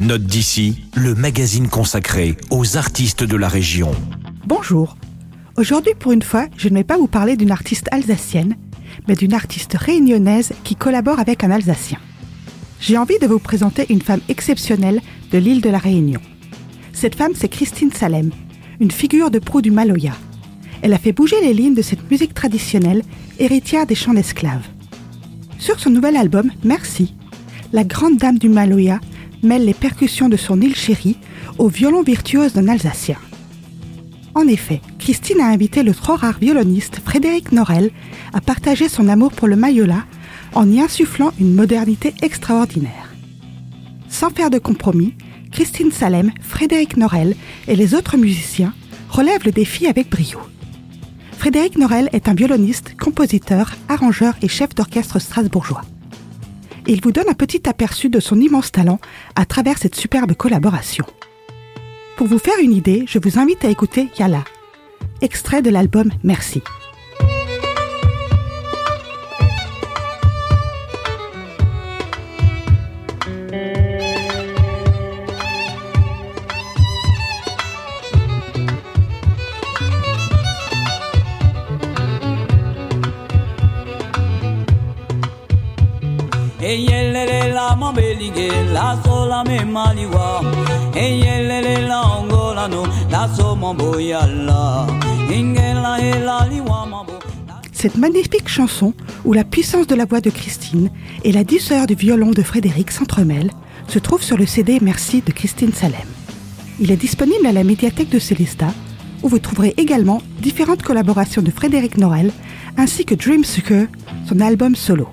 Note d'ici, le magazine consacré aux artistes de la région. Bonjour. Aujourd'hui, pour une fois, je ne vais pas vous parler d'une artiste alsacienne, mais d'une artiste réunionnaise qui collabore avec un Alsacien. J'ai envie de vous présenter une femme exceptionnelle de l'île de la Réunion. Cette femme, c'est Christine Salem, une figure de proue du Maloya. Elle a fait bouger les lignes de cette musique traditionnelle, héritière des chants d'esclaves. Sur son nouvel album, Merci, la grande dame du Maloya mêle les percussions de son île chérie au violon virtuose d'un Alsacien. En effet, Christine a invité le trop rare violoniste Frédéric Norel à partager son amour pour le Mayola en y insufflant une modernité extraordinaire. Sans faire de compromis, Christine Salem, Frédéric Norel et les autres musiciens relèvent le défi avec brio. Frédéric Norel est un violoniste, compositeur, arrangeur et chef d'orchestre strasbourgeois. Il vous donne un petit aperçu de son immense talent à travers cette superbe collaboration. Pour vous faire une idée, je vous invite à écouter Yala, extrait de l'album Merci. Cette magnifique chanson, où la puissance de la voix de Christine et la douceur du violon de Frédéric s'entremêlent, se trouve sur le CD Merci de Christine Salem. Il est disponible à la médiathèque de Célesta, où vous trouverez également différentes collaborations de Frédéric Norel, ainsi que Dream Sucker, son album solo.